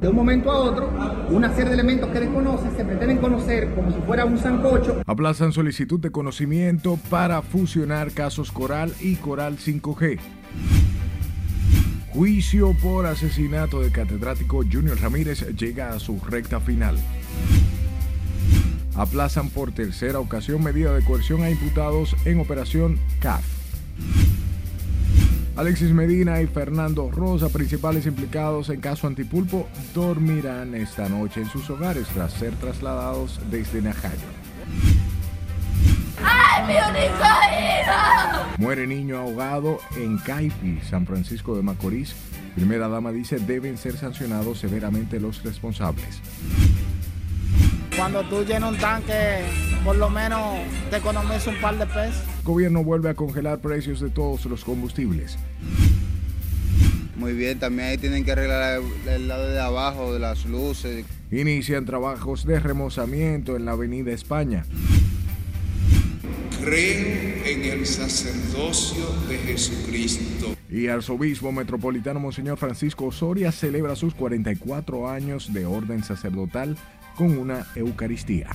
De un momento a otro, una serie de elementos que desconocen se pretenden conocer como si fuera un sancocho. Aplazan solicitud de conocimiento para fusionar casos Coral y Coral 5G. Juicio por asesinato del catedrático Junior Ramírez llega a su recta final. Aplazan por tercera ocasión medida de coerción a imputados en operación CAF. Alexis Medina y Fernando Rosa, principales implicados en caso Antipulpo, dormirán esta noche en sus hogares tras ser trasladados desde Najayo. ¡Ay, mi hijo! Muere niño ahogado en Caipi, San Francisco de Macorís. Primera dama dice deben ser sancionados severamente los responsables. Cuando tú llenas un tanque, por lo menos te economizas un par de pesos. Gobierno vuelve a congelar precios de todos los combustibles. Muy bien, también ahí tienen que arreglar el lado de abajo de las luces. Inician trabajos de remozamiento en la Avenida España. Creo en el sacerdocio de Jesucristo. Y Arzobispo Metropolitano Monseñor Francisco Osoria celebra sus 44 años de orden sacerdotal con una Eucaristía.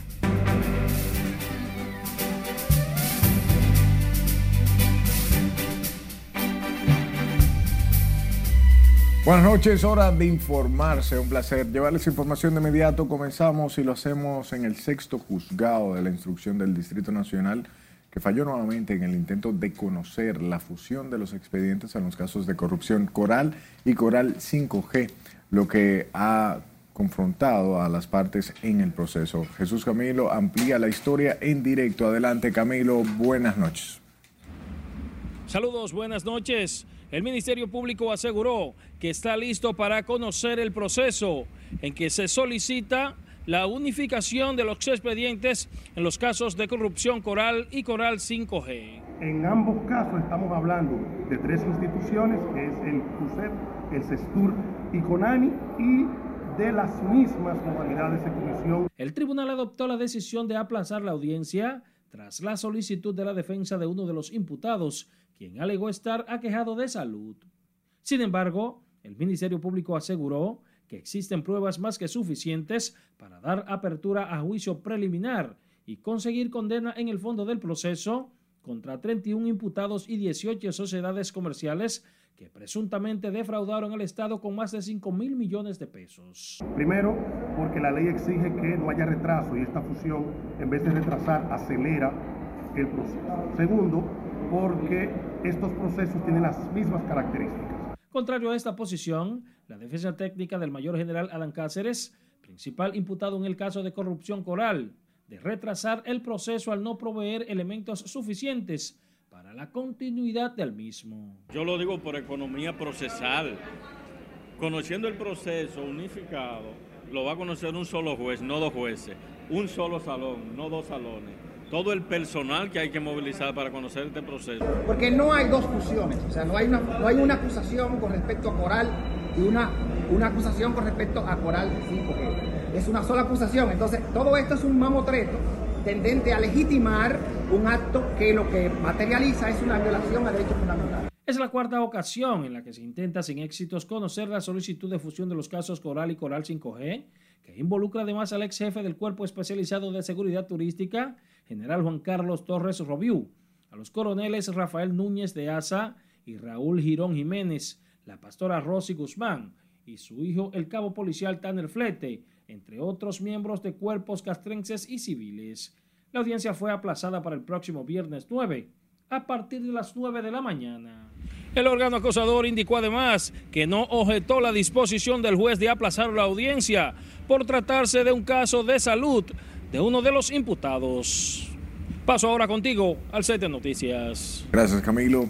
Buenas noches, hora de informarse, un placer llevarles información de inmediato. Comenzamos y lo hacemos en el sexto juzgado de la instrucción del Distrito Nacional que falló nuevamente en el intento de conocer la fusión de los expedientes en los casos de corrupción Coral y Coral 5G, lo que ha confrontado a las partes en el proceso. Jesús Camilo amplía la historia en directo. Adelante Camilo, buenas noches. Saludos, buenas noches. El Ministerio Público aseguró que está listo para conocer el proceso en que se solicita la unificación de los expedientes en los casos de corrupción Coral y Coral 5G. En ambos casos estamos hablando de tres instituciones, que es el CUSEP, el CESTUR y CONANI, y de las mismas modalidades de comisión. El tribunal adoptó la decisión de aplazar la audiencia tras la solicitud de la defensa de uno de los imputados, quien alegó estar aquejado de salud. Sin embargo, el Ministerio Público aseguró que existen pruebas más que suficientes para dar apertura a juicio preliminar y conseguir condena en el fondo del proceso contra 31 imputados y 18 sociedades comerciales que presuntamente defraudaron al Estado con más de 5 mil millones de pesos. Primero, porque la ley exige que no haya retraso y esta fusión, en vez de retrasar, acelera el proceso. Segundo, porque estos procesos tienen las mismas características. Contrario a esta posición, la defensa técnica del mayor general Alan Cáceres, principal imputado en el caso de corrupción coral, de retrasar el proceso al no proveer elementos suficientes para la continuidad del mismo. Yo lo digo por economía procesal. Conociendo el proceso unificado, lo va a conocer un solo juez, no dos jueces, un solo salón, no dos salones. Todo el personal que hay que movilizar para conocer este proceso. Porque no hay dos fusiones, o sea, no hay una, no hay una acusación con respecto a Coral y una, una acusación con respecto a Coral 5G. Es una sola acusación, entonces todo esto es un mamotreto tendente a legitimar un acto que lo que materializa es una violación a derechos fundamentales. Es la cuarta ocasión en la que se intenta sin éxitos conocer la solicitud de fusión de los casos Coral y Coral 5G, que involucra además al ex jefe del Cuerpo Especializado de Seguridad Turística, general Juan Carlos Torres Robiú, a los coroneles Rafael Núñez de Asa y Raúl Girón Jiménez, la pastora Rosy Guzmán y su hijo el cabo policial Tanner Flete, entre otros miembros de cuerpos castrenses y civiles. La audiencia fue aplazada para el próximo viernes 9, a partir de las 9 de la mañana. El órgano acusador indicó además que no objetó la disposición del juez de aplazar la audiencia por tratarse de un caso de salud de uno de los imputados. Paso ahora contigo al set noticias. Gracias Camilo.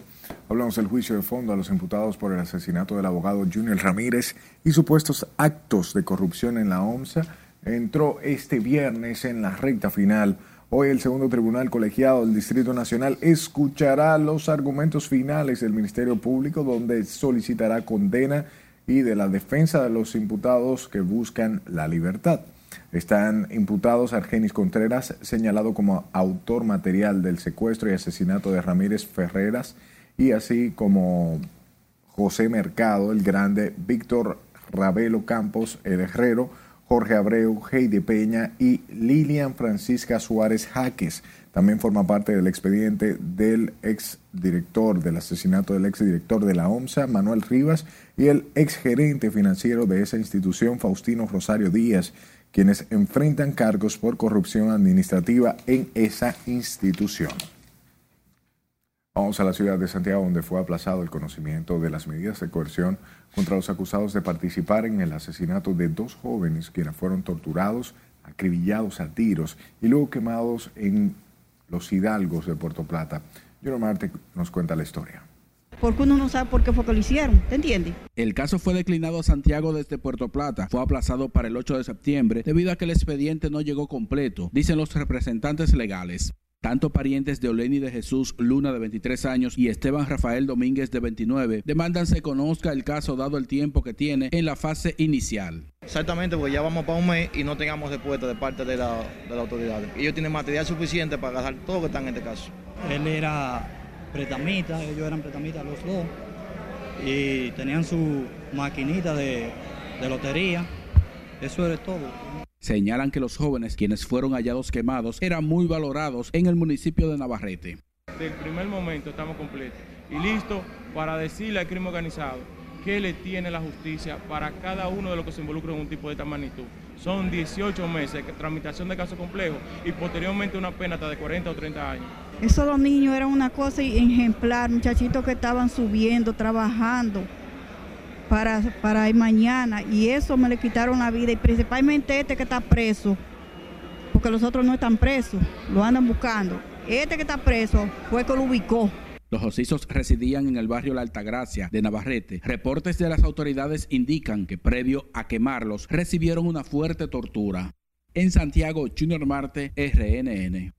Hablamos del juicio de fondo a los imputados por el asesinato del abogado Junior Ramírez y supuestos actos de corrupción en la OMSA. Entró este viernes en la recta final. Hoy el segundo tribunal colegiado del Distrito Nacional escuchará los argumentos finales del Ministerio Público donde solicitará condena y de la defensa de los imputados que buscan la libertad. Están imputados Argenis Contreras, señalado como autor material del secuestro y asesinato de Ramírez Ferreras, y así como José Mercado, el grande Víctor Ravelo Campos, El Herrero, Jorge Abreu, Heidi Peña y Lilian Francisca Suárez Jaques. También forma parte del expediente del exdirector del asesinato del exdirector de la OMSA, Manuel Rivas, y el exgerente financiero de esa institución, Faustino Rosario Díaz, quienes enfrentan cargos por corrupción administrativa en esa institución. Vamos a la ciudad de Santiago, donde fue aplazado el conocimiento de las medidas de coerción contra los acusados de participar en el asesinato de dos jóvenes quienes fueron torturados, acribillados a tiros y luego quemados en los Hidalgos de Puerto Plata. Yo Marte nos cuenta la historia porque uno no sabe por qué fue que lo hicieron, ¿te entiendes? El caso fue declinado a Santiago desde Puerto Plata. Fue aplazado para el 8 de septiembre debido a que el expediente no llegó completo, dicen los representantes legales. Tanto parientes de Oleni de Jesús Luna de 23 años y Esteban Rafael Domínguez de 29 demandan se conozca el caso dado el tiempo que tiene en la fase inicial. Exactamente, porque ya vamos para un mes y no tengamos respuesta de parte de la, de la autoridad. Ellos tienen material suficiente para gastar todo lo que está en este caso. Él era pretamita, ellos eran pretamitas los dos, y tenían su maquinita de, de lotería. Eso era todo. Señalan que los jóvenes quienes fueron hallados quemados eran muy valorados en el municipio de Navarrete. Desde el primer momento estamos completos y listos para decirle al crimen organizado qué le tiene la justicia para cada uno de los que se involucran en un tipo de esta magnitud. Son 18 meses de tramitación de casos complejos y posteriormente una pena hasta de 40 o 30 años. Esos dos niños eran una cosa ejemplar, muchachitos que estaban subiendo, trabajando para, para ir mañana y eso me le quitaron la vida y principalmente este que está preso, porque los otros no están presos, lo andan buscando. Este que está preso fue que lo ubicó. Los osisos residían en el barrio La Altagracia de Navarrete. Reportes de las autoridades indican que previo a quemarlos recibieron una fuerte tortura. En Santiago, Junior Marte, RNN.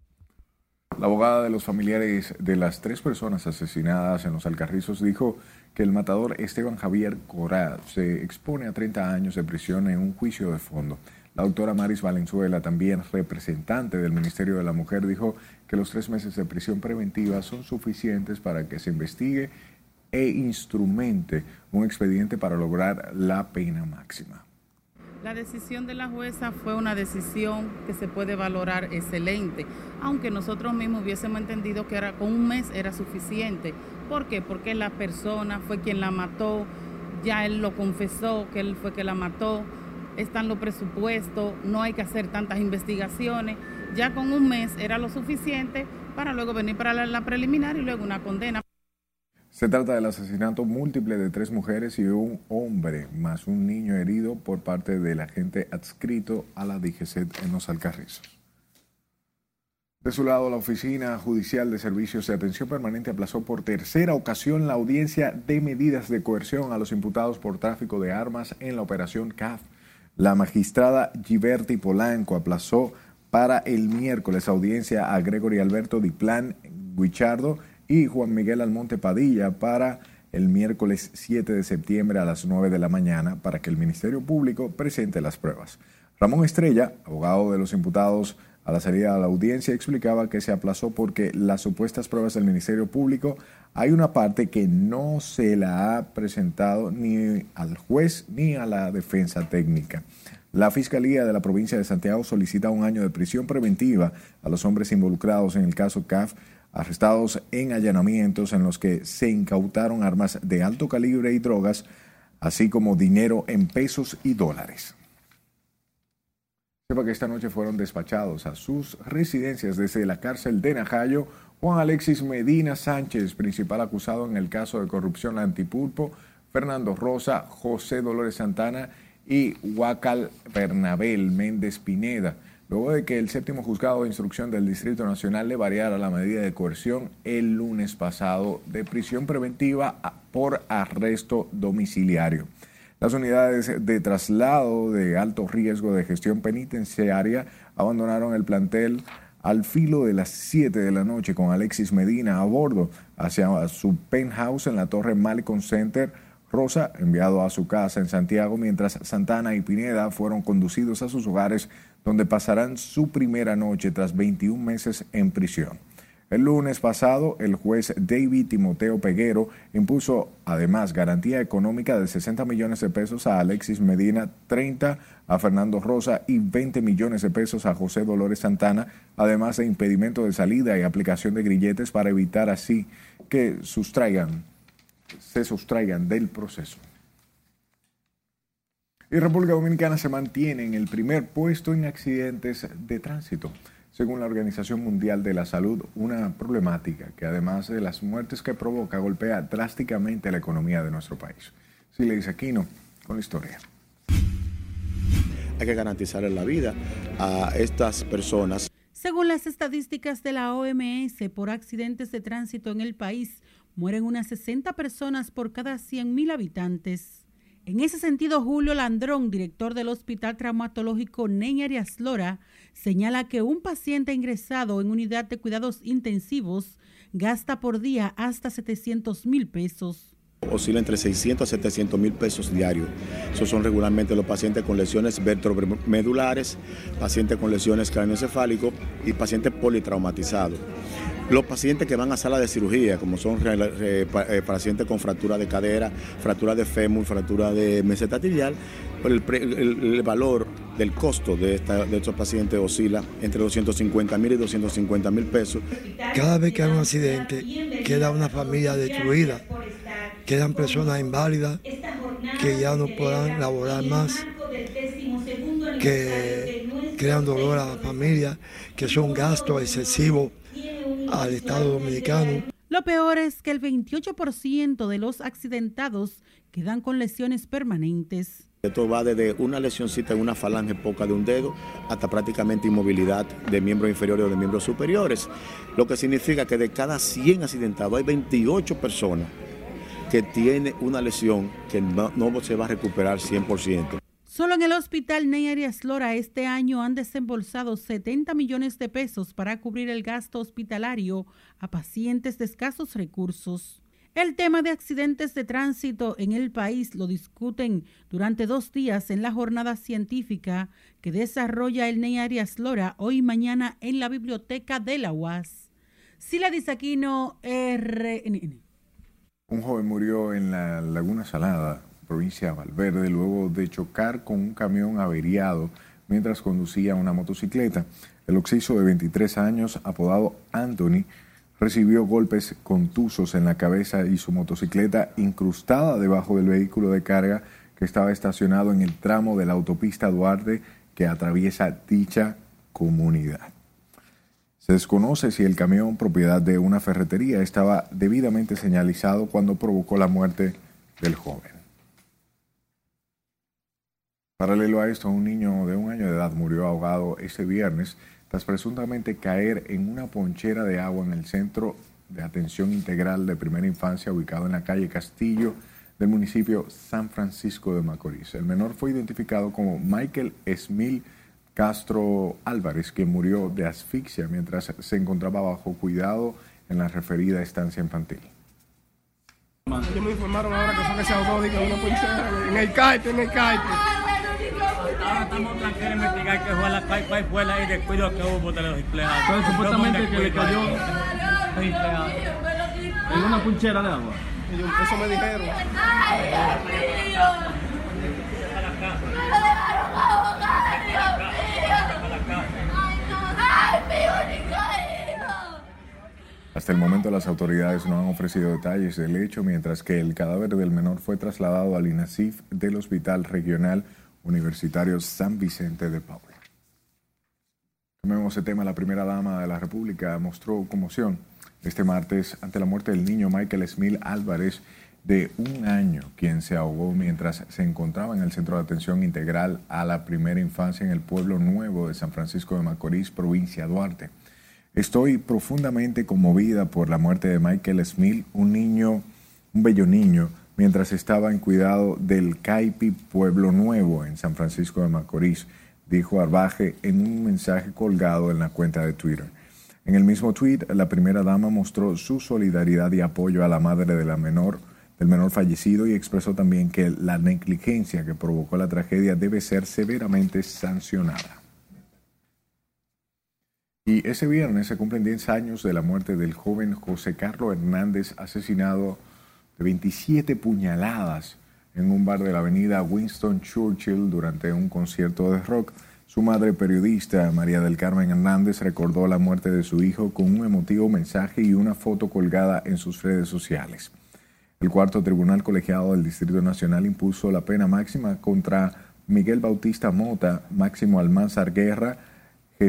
La abogada de los familiares de las tres personas asesinadas en los Alcarrizos dijo que el matador Esteban Javier Corá se expone a 30 años de prisión en un juicio de fondo. La doctora Maris Valenzuela, también representante del Ministerio de la Mujer, dijo que los tres meses de prisión preventiva son suficientes para que se investigue e instrumente un expediente para lograr la pena máxima. La decisión de la jueza fue una decisión que se puede valorar excelente, aunque nosotros mismos hubiésemos entendido que con un mes era suficiente. ¿Por qué? Porque la persona fue quien la mató, ya él lo confesó que él fue quien la mató, están los presupuestos, no hay que hacer tantas investigaciones. Ya con un mes era lo suficiente para luego venir para la preliminar y luego una condena. Se trata del asesinato múltiple de tres mujeres y un hombre, más un niño herido por parte del agente adscrito a la DGC en los Alcarrizos. De su lado, la Oficina Judicial de Servicios de Atención Permanente aplazó por tercera ocasión la audiencia de medidas de coerción a los imputados por tráfico de armas en la operación CAF. La magistrada Giberti Polanco aplazó para el miércoles audiencia a Gregory Alberto Diplán Guichardo y Juan Miguel Almonte Padilla para el miércoles 7 de septiembre a las 9 de la mañana para que el Ministerio Público presente las pruebas. Ramón Estrella, abogado de los imputados a la salida de la audiencia, explicaba que se aplazó porque las supuestas pruebas del Ministerio Público hay una parte que no se la ha presentado ni al juez ni a la defensa técnica. La Fiscalía de la provincia de Santiago solicita un año de prisión preventiva a los hombres involucrados en el caso CAF arrestados en allanamientos en los que se incautaron armas de alto calibre y drogas, así como dinero en pesos y dólares. Que esta noche fueron despachados a sus residencias desde la cárcel de Najayo Juan Alexis Medina Sánchez, principal acusado en el caso de corrupción antipulpo, Fernando Rosa, José Dolores Santana y Huacal Bernabel Méndez Pineda luego de que el séptimo juzgado de instrucción del Distrito Nacional le variara la medida de coerción el lunes pasado de prisión preventiva por arresto domiciliario. Las unidades de traslado de alto riesgo de gestión penitenciaria abandonaron el plantel al filo de las 7 de la noche con Alexis Medina a bordo hacia su penthouse en la torre Malecon Center. Rosa, enviado a su casa en Santiago, mientras Santana y Pineda fueron conducidos a sus hogares donde pasarán su primera noche tras 21 meses en prisión. El lunes pasado, el juez David Timoteo Peguero impuso además garantía económica de 60 millones de pesos a Alexis Medina, 30 a Fernando Rosa y 20 millones de pesos a José Dolores Santana, además de impedimento de salida y aplicación de grilletes para evitar así que sustraigan, se sustraigan del proceso. Y República Dominicana se mantiene en el primer puesto en accidentes de tránsito según la Organización Mundial de la Salud, una problemática que además de las muertes que provoca golpea drásticamente la economía de nuestro país. Si le dice Aquino, con la historia. Hay que garantizar la vida a estas personas. Según las estadísticas de la OMS, por accidentes de tránsito en el país, mueren unas 60 personas por cada 100.000 habitantes. En ese sentido, Julio Landrón, director del Hospital Traumatológico Ney Arias Lora, señala que un paciente ingresado en unidad de cuidados intensivos gasta por día hasta 700 mil pesos oscila entre 600 a 700 mil pesos diarios. Esos son regularmente los pacientes con lesiones vertebromedulares, pacientes con lesiones craneoencefálicos y pacientes politraumatizados. Los pacientes que van a sala de cirugía, como son eh, pacientes con fractura de cadera, fractura de fémur, fractura de meseta tibial, el, valor del costo de, estos pacientes oscila entre 250 mil y 250 mil pesos. Cada vez que hay un accidente, queda una familia destruida, quedan personas inválidas que ya no podrán laborar más, que crean dolor a la familia, que son gastos excesivos al Estado Dominicano. Lo peor es que el 28% de los accidentados quedan con lesiones permanentes. Esto va desde una lesioncita en una falange poca de un dedo hasta prácticamente inmovilidad de miembros inferiores o de miembros superiores, lo que significa que de cada 100 accidentados hay 28 personas que tienen una lesión que no, se va a recuperar 100%. Solo en el hospital Ney Arias Lora este año han desembolsado 70 millones de pesos para cubrir el gasto hospitalario a pacientes de escasos recursos. El tema de accidentes de tránsito en el país lo discuten durante dos días en la jornada científica que desarrolla el Ney Arias Lora hoy y mañana en la biblioteca de la UAS. Sila Disaquino, RNN. Un joven murió en la Laguna Salada, provincia de Valverde, luego de chocar con un camión averiado mientras conducía una motocicleta. El occiso de 23 años, apodado Anthony, recibió golpes contusos en la cabeza y su motocicleta incrustada debajo del vehículo de carga que estaba estacionado en el tramo de la autopista Duarte que atraviesa dicha comunidad. Se desconoce si el camión propiedad de una ferretería estaba debidamente señalizado cuando provocó la muerte del joven. Paralelo a esto, un niño de un año de edad murió ahogado ese viernes tras presuntamente caer en una ponchera de agua en el centro de atención integral de primera infancia ubicado en la calle Castillo del municipio San Francisco de Macorís. El menor fue identificado como Michael Esmil Castro Álvarez, quien murió de asfixia mientras se encontraba bajo cuidado en la referida estancia infantil. que que en el caipe, en el caipe. Ahora estamos tranquilos en investigar qué fue la cuál fue la descuido que hubo de los empleados. Entonces, supuestamente que le cayó en una punchera de agua. Eso me dijeron. ¡Ay, Dios mío! Hasta el momento las autoridades no han ofrecido detalles del hecho, mientras que el cadáver del menor fue trasladado al INASIF del Hospital Regional Universitario San Vicente de Paula. Tomemos el tema. La primera dama de la República mostró conmoción este martes ante la muerte del niño Michael Smil Álvarez, de un año, quien se ahogó mientras se encontraba en el Centro de Atención Integral a la Primera Infancia en el pueblo nuevo de San Francisco de Macorís, provincia Duarte. Estoy profundamente conmovida por la muerte de Michael Smil, un niño, un bello niño, mientras estaba en cuidado del Caipi Pueblo Nuevo en San Francisco de Macorís, dijo Arbaje en un mensaje colgado en la cuenta de Twitter. En el mismo tweet, la primera dama mostró su solidaridad y apoyo a la madre de la menor, del menor fallecido y expresó también que la negligencia que provocó la tragedia debe ser severamente sancionada. Y ese viernes se cumplen 10 años de la muerte del joven José Carlos Hernández, asesinado de 27 puñaladas en un bar de la avenida Winston Churchill durante un concierto de rock. Su madre periodista, María del Carmen Hernández, recordó la muerte de su hijo con un emotivo mensaje y una foto colgada en sus redes sociales. El cuarto tribunal colegiado del Distrito Nacional impuso la pena máxima contra Miguel Bautista Mota, Máximo Almanzar Guerra,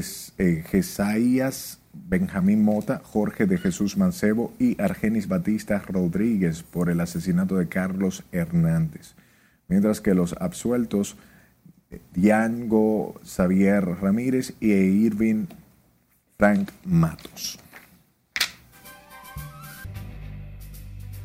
Jesaías Benjamín Mota, Jorge de Jesús Mancebo y Argenis Batista Rodríguez por el asesinato de Carlos Hernández, mientras que los absueltos Diango Xavier Ramírez y Irving Frank Matos.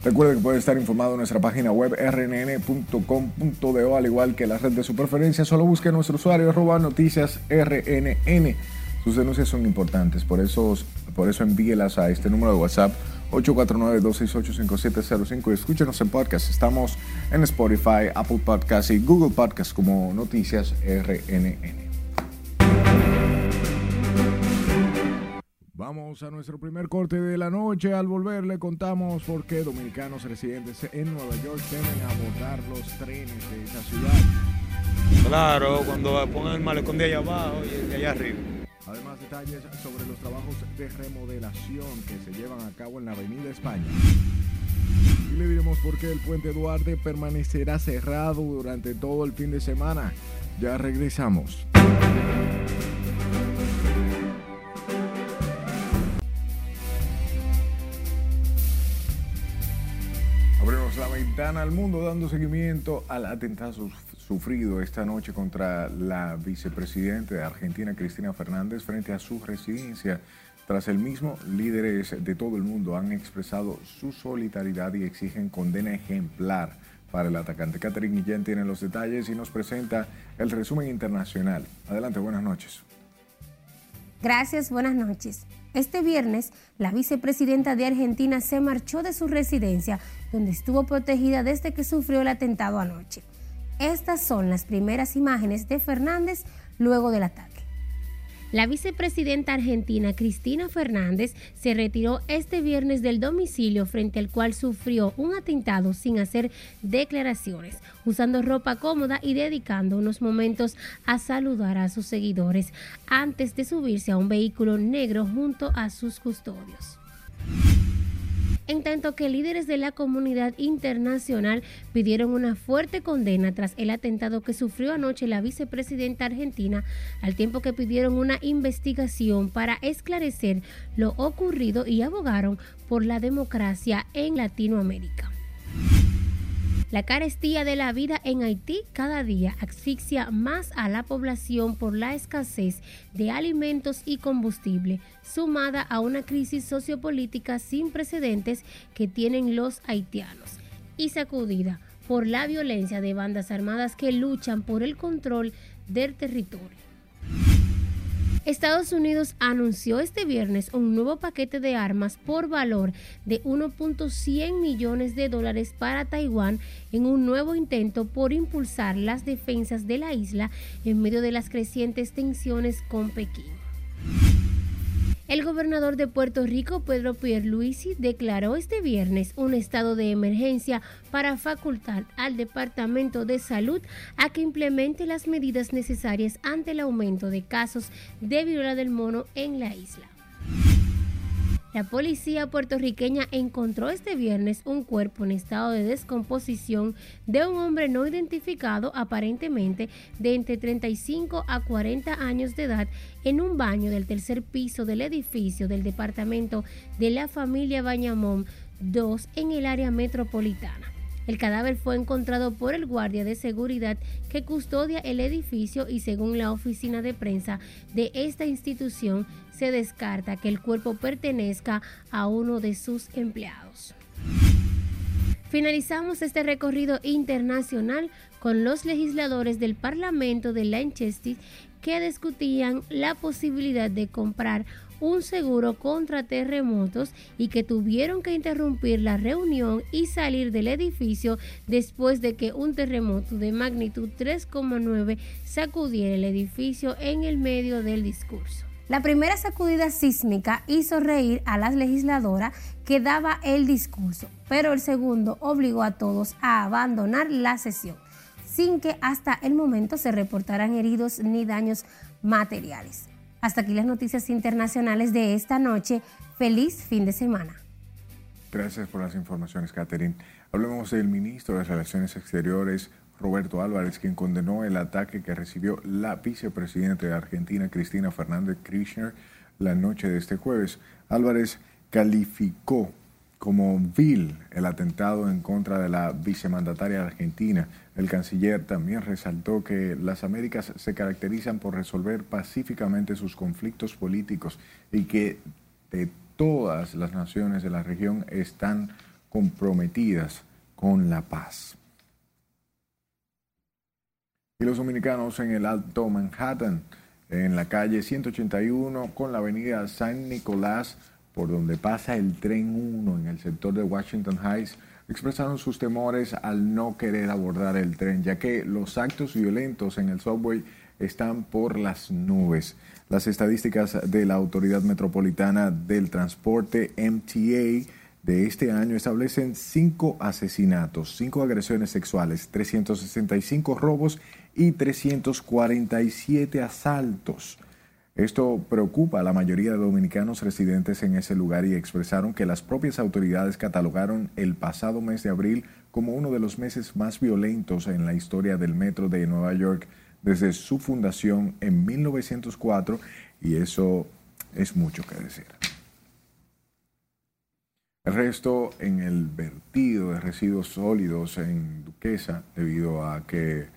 Recuerde que puede estar informado en nuestra página web rnn.com.do, al igual que la red de su preferencia. Solo busque nuestro usuario arroba noticias rnn. Sus denuncias son importantes, por eso, por eso envíelas a este número de WhatsApp 849-268-5705 y escúchenos en podcast. Estamos en Spotify, Apple Podcasts y Google Podcasts como Noticias RNN. Vamos a nuestro primer corte de la noche. Al volver le contamos por qué dominicanos residentes en Nueva York deben abordar los trenes de esta ciudad. Claro, cuando pongan el malecón de allá abajo y de allá arriba. Además, detalles sobre los trabajos de remodelación que se llevan a cabo en la Avenida España. Y le diremos por qué el puente Duarte permanecerá cerrado durante todo el fin de semana. Ya regresamos. La ventana al mundo dando seguimiento al atentado sufrido esta noche contra la vicepresidenta de Argentina, Cristina Fernández, frente a su residencia. Tras el mismo, líderes de todo el mundo han expresado su solidaridad y exigen condena ejemplar para el atacante. Catherine Guillén tiene los detalles y nos presenta el resumen internacional. Adelante, buenas noches. Gracias, buenas noches. Este viernes, la vicepresidenta de Argentina se marchó de su residencia, donde estuvo protegida desde que sufrió el atentado anoche. Estas son las primeras imágenes de Fernández luego del ataque. La vicepresidenta argentina Cristina Fernández se retiró este viernes del domicilio frente al cual sufrió un atentado sin hacer declaraciones, usando ropa cómoda y dedicando unos momentos a saludar a sus seguidores antes de subirse a un vehículo negro junto a sus custodios en tanto que líderes de la comunidad internacional pidieron una fuerte condena tras el atentado que sufrió anoche la vicepresidenta argentina, al tiempo que pidieron una investigación para esclarecer lo ocurrido y abogaron por la democracia en Latinoamérica. La carestía de la vida en Haití cada día asfixia más a la población por la escasez de alimentos y combustible, sumada a una crisis sociopolítica sin precedentes que tienen los haitianos y sacudida por la violencia de bandas armadas que luchan por el control del territorio. Estados Unidos anunció este viernes un nuevo paquete de armas por valor de 1.100 millones de dólares para Taiwán en un nuevo intento por impulsar las defensas de la isla en medio de las crecientes tensiones con Pekín. El gobernador de Puerto Rico, Pedro Pierluisi, declaró este viernes un estado de emergencia para facultar al Departamento de Salud a que implemente las medidas necesarias ante el aumento de casos de viruela del mono en la isla. La policía puertorriqueña encontró este viernes un cuerpo en estado de descomposición de un hombre no identificado aparentemente de entre 35 a 40 años de edad en un baño del tercer piso del edificio del departamento de la familia Bañamón 2 en el área metropolitana. El cadáver fue encontrado por el guardia de seguridad que custodia el edificio y según la oficina de prensa de esta institución se descarta que el cuerpo pertenezca a uno de sus empleados. Finalizamos este recorrido internacional con los legisladores del Parlamento de Lanchester que discutían la posibilidad de comprar un seguro contra terremotos y que tuvieron que interrumpir la reunión y salir del edificio después de que un terremoto de magnitud 3,9 sacudiera el edificio en el medio del discurso. La primera sacudida sísmica hizo reír a la legisladora que daba el discurso, pero el segundo obligó a todos a abandonar la sesión, sin que hasta el momento se reportaran heridos ni daños materiales. Hasta aquí las noticias internacionales de esta noche. Feliz fin de semana. Gracias por las informaciones, Catherine. Hablemos del ministro de Relaciones Exteriores, Roberto Álvarez, quien condenó el ataque que recibió la vicepresidenta de Argentina, Cristina Fernández Kirchner, la noche de este jueves. Álvarez calificó como vil el atentado en contra de la vicemandataria argentina. El canciller también resaltó que las Américas se caracterizan por resolver pacíficamente sus conflictos políticos y que de todas las naciones de la región están comprometidas con la paz. Y los dominicanos en el Alto Manhattan, en la calle 181 con la avenida San Nicolás, por donde pasa el tren 1 en el sector de Washington Heights, expresaron sus temores al no querer abordar el tren, ya que los actos violentos en el subway están por las nubes. Las estadísticas de la Autoridad Metropolitana del Transporte, MTA, de este año establecen cinco asesinatos, cinco agresiones sexuales, 365 robos y 347 asaltos. Esto preocupa a la mayoría de dominicanos residentes en ese lugar y expresaron que las propias autoridades catalogaron el pasado mes de abril como uno de los meses más violentos en la historia del metro de Nueva York desde su fundación en 1904 y eso es mucho que decir. El resto en el vertido de residuos sólidos en Duquesa, debido a que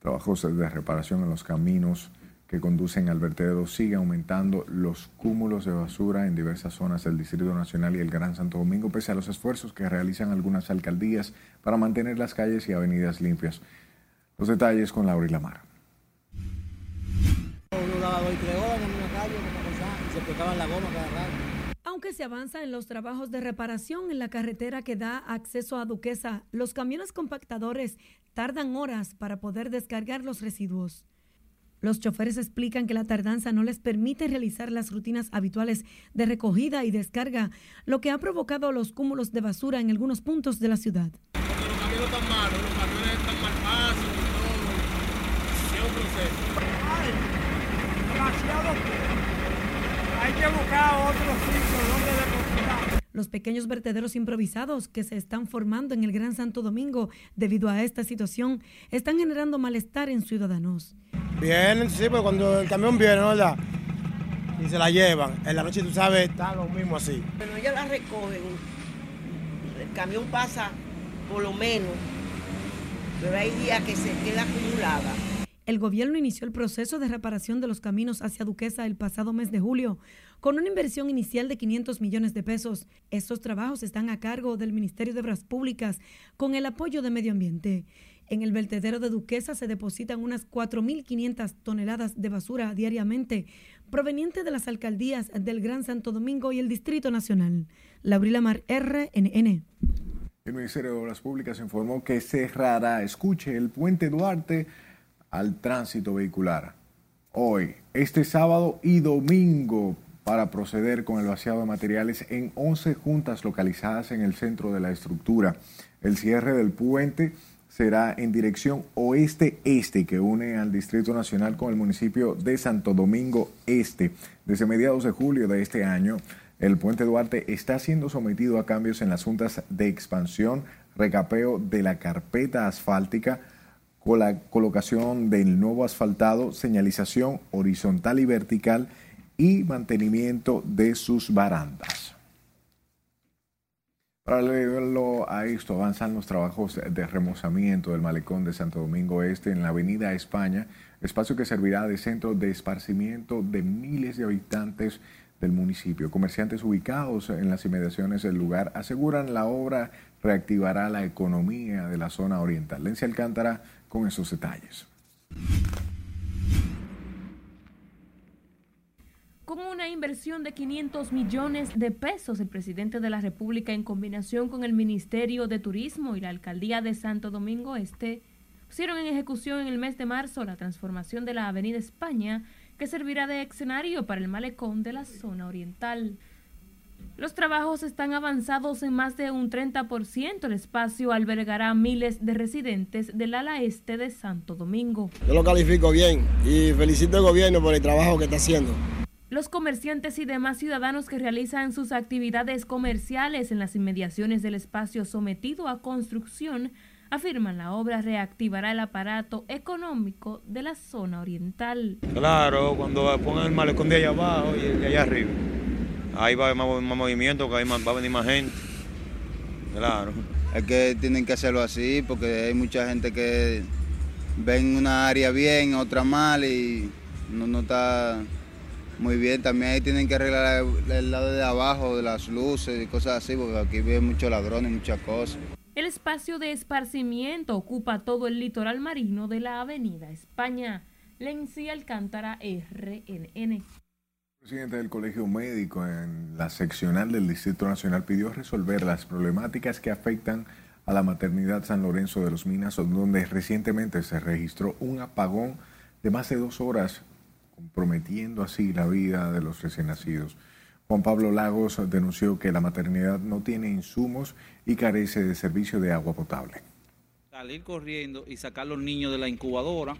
trabajos de reparación en los caminos que conducen al vertedero sigue aumentando los cúmulos de basura en diversas zonas del Distrito Nacional y el Gran Santo Domingo, pese a los esfuerzos que realizan algunas alcaldías para mantener las calles y avenidas limpias. Los detalles con Laura y Lamar. Aunque se avanza en los trabajos de reparación en la carretera que da acceso a Duquesa, los camiones compactadores tardan horas para poder descargar los residuos. Los choferes explican que la tardanza no les permite realizar las rutinas habituales de recogida y descarga, lo que ha provocado los cúmulos de basura en algunos puntos de la ciudad. Los caminos están malos, los camiones están mal todo. Un proceso. Demasiado. Hay que buscar otro sitio. Los pequeños vertederos improvisados que se están formando en el Gran Santo Domingo debido a esta situación están generando malestar en ciudadanos. Vienen, sí, pero cuando el camión viene, ¿verdad? Y se la llevan. En la noche, tú sabes, está lo mismo así. Bueno, ellos la recogen. El camión pasa por lo menos, pero hay días que se queda acumulada. El gobierno inició el proceso de reparación de los caminos hacia Duquesa el pasado mes de julio, con una inversión inicial de 500 millones de pesos. Estos trabajos están a cargo del Ministerio de Obras Públicas con el apoyo de Medio Ambiente. En el vertedero de Duquesa se depositan unas 4.500 toneladas de basura diariamente, proveniente de las alcaldías del Gran Santo Domingo y el Distrito Nacional. Laurila Mar, RNN. El Ministerio de Obras Públicas informó que cerrará, escuche, el puente Duarte al tránsito vehicular. Hoy, este sábado y domingo para proceder con el vaciado de materiales en 11 juntas localizadas en el centro de la estructura. El cierre del puente será en dirección oeste-este que une al Distrito Nacional con el municipio de Santo Domingo Este. Desde mediados de julio de este año, el puente Duarte está siendo sometido a cambios en las juntas de expansión, recapeo de la carpeta asfáltica, colocación del nuevo asfaltado, señalización horizontal y vertical y mantenimiento de sus barandas. Paralelo a esto, avanzan los trabajos de remozamiento del malecón de Santo Domingo Este en la Avenida España, espacio que servirá de centro de esparcimiento de miles de habitantes del municipio. Comerciantes ubicados en las inmediaciones del lugar aseguran la obra reactivará la economía de la zona oriental. Lencia Alcántara con esos detalles. Con una inversión de 500 millones de pesos, el presidente de la República, en combinación con el Ministerio de Turismo y la Alcaldía de Santo Domingo Este, pusieron en ejecución en el mes de marzo la transformación de la Avenida España, que servirá de escenario para el malecón de la zona oriental. Los trabajos están avanzados en más de un 30%. El espacio albergará miles de residentes del ala este de Santo Domingo. Yo lo califico bien y felicito al gobierno por el trabajo que está haciendo. Los comerciantes y demás ciudadanos que realizan sus actividades comerciales en las inmediaciones del espacio sometido a construcción afirman la obra reactivará el aparato económico de la zona oriental. Claro, cuando pongan el malecón de allá abajo y de allá arriba, ahí va a haber más, movimiento, que ahí va a venir más gente. Claro. Es que tienen que hacerlo así porque hay mucha gente que ven una área bien, otra mal y no, no está muy bien, también ahí tienen que arreglar el, lado de abajo de las luces y cosas así, porque aquí ven muchos ladrones y muchas cosas. El espacio de esparcimiento ocupa todo el litoral marino de la Avenida España. Lenzi Alcántara, RNN. El presidente del Colegio Médico en la seccional del Distrito Nacional pidió resolver las problemáticas que afectan a la maternidad San Lorenzo de los Minas, donde recientemente se registró un apagón de más de dos horas comprometiendo así la vida de los recién nacidos. Juan Pablo Lagos denunció que la maternidad no tiene insumos y carece de servicio de agua potable. Salir corriendo y sacar los niños de la incubadora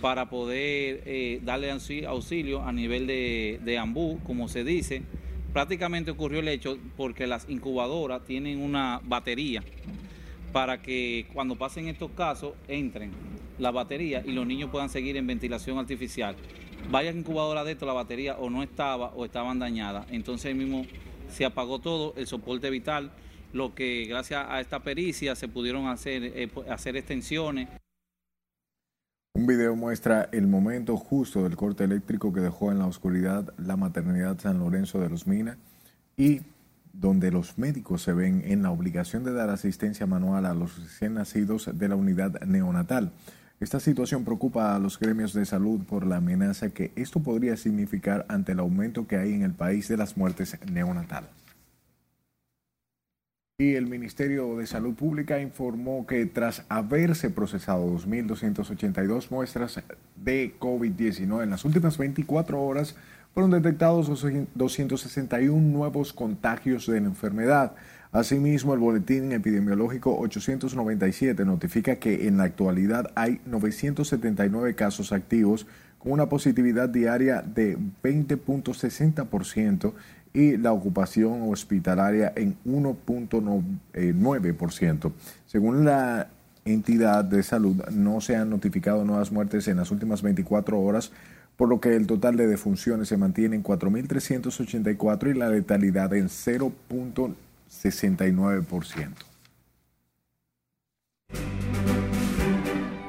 para poder eh, darle auxilio a nivel de, de ambú, como se dice. Prácticamente ocurrió el hecho porque las incubadoras tienen una batería para que cuando pasen estos casos entren la batería y los niños puedan seguir en ventilación artificial varias incubadoras de esto, la batería o no estaba o estaban dañadas. Entonces mismo se apagó todo, el soporte vital, lo que gracias a esta pericia se pudieron hacer, eh, hacer extensiones. Un video muestra el momento justo del corte eléctrico que dejó en la oscuridad la maternidad San Lorenzo de los Minas y donde los médicos se ven en la obligación de dar asistencia manual a los recién nacidos de la unidad neonatal. Esta situación preocupa a los gremios de salud por la amenaza que esto podría significar ante el aumento que hay en el país de las muertes neonatales. Y el Ministerio de Salud Pública informó que tras haberse procesado 2.282 muestras de COVID-19 en las últimas 24 horas, fueron detectados 261 nuevos contagios de la enfermedad. Asimismo, el boletín epidemiológico 897 notifica que en la actualidad hay 979 casos activos con una positividad diaria de 20.60% y la ocupación hospitalaria en 1.9%. Según la entidad de salud, no se han notificado nuevas muertes en las últimas 24 horas, por lo que el total de defunciones se mantiene en 4.384 y la letalidad en 0.9%. 69%.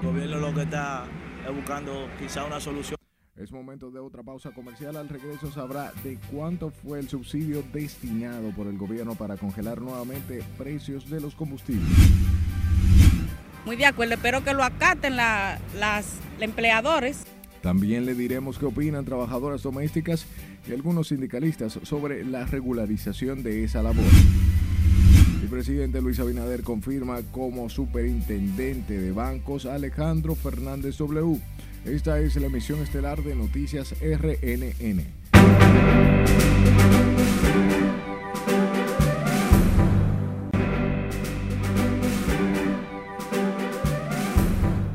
El gobierno lo que está es buscando quizá una solución. Es momento de otra pausa comercial. Al regreso sabrá de cuánto fue el subsidio destinado por el gobierno para congelar nuevamente precios de los combustibles. Muy de acuerdo, espero que lo acaten las empleadores. También le diremos qué opinan trabajadoras domésticas y algunos sindicalistas sobre la regularización de esa labor. Presidente Luis Abinader confirma como superintendente de bancos Alejandro Fernández W. Esta es la emisión estelar de Noticias RNN.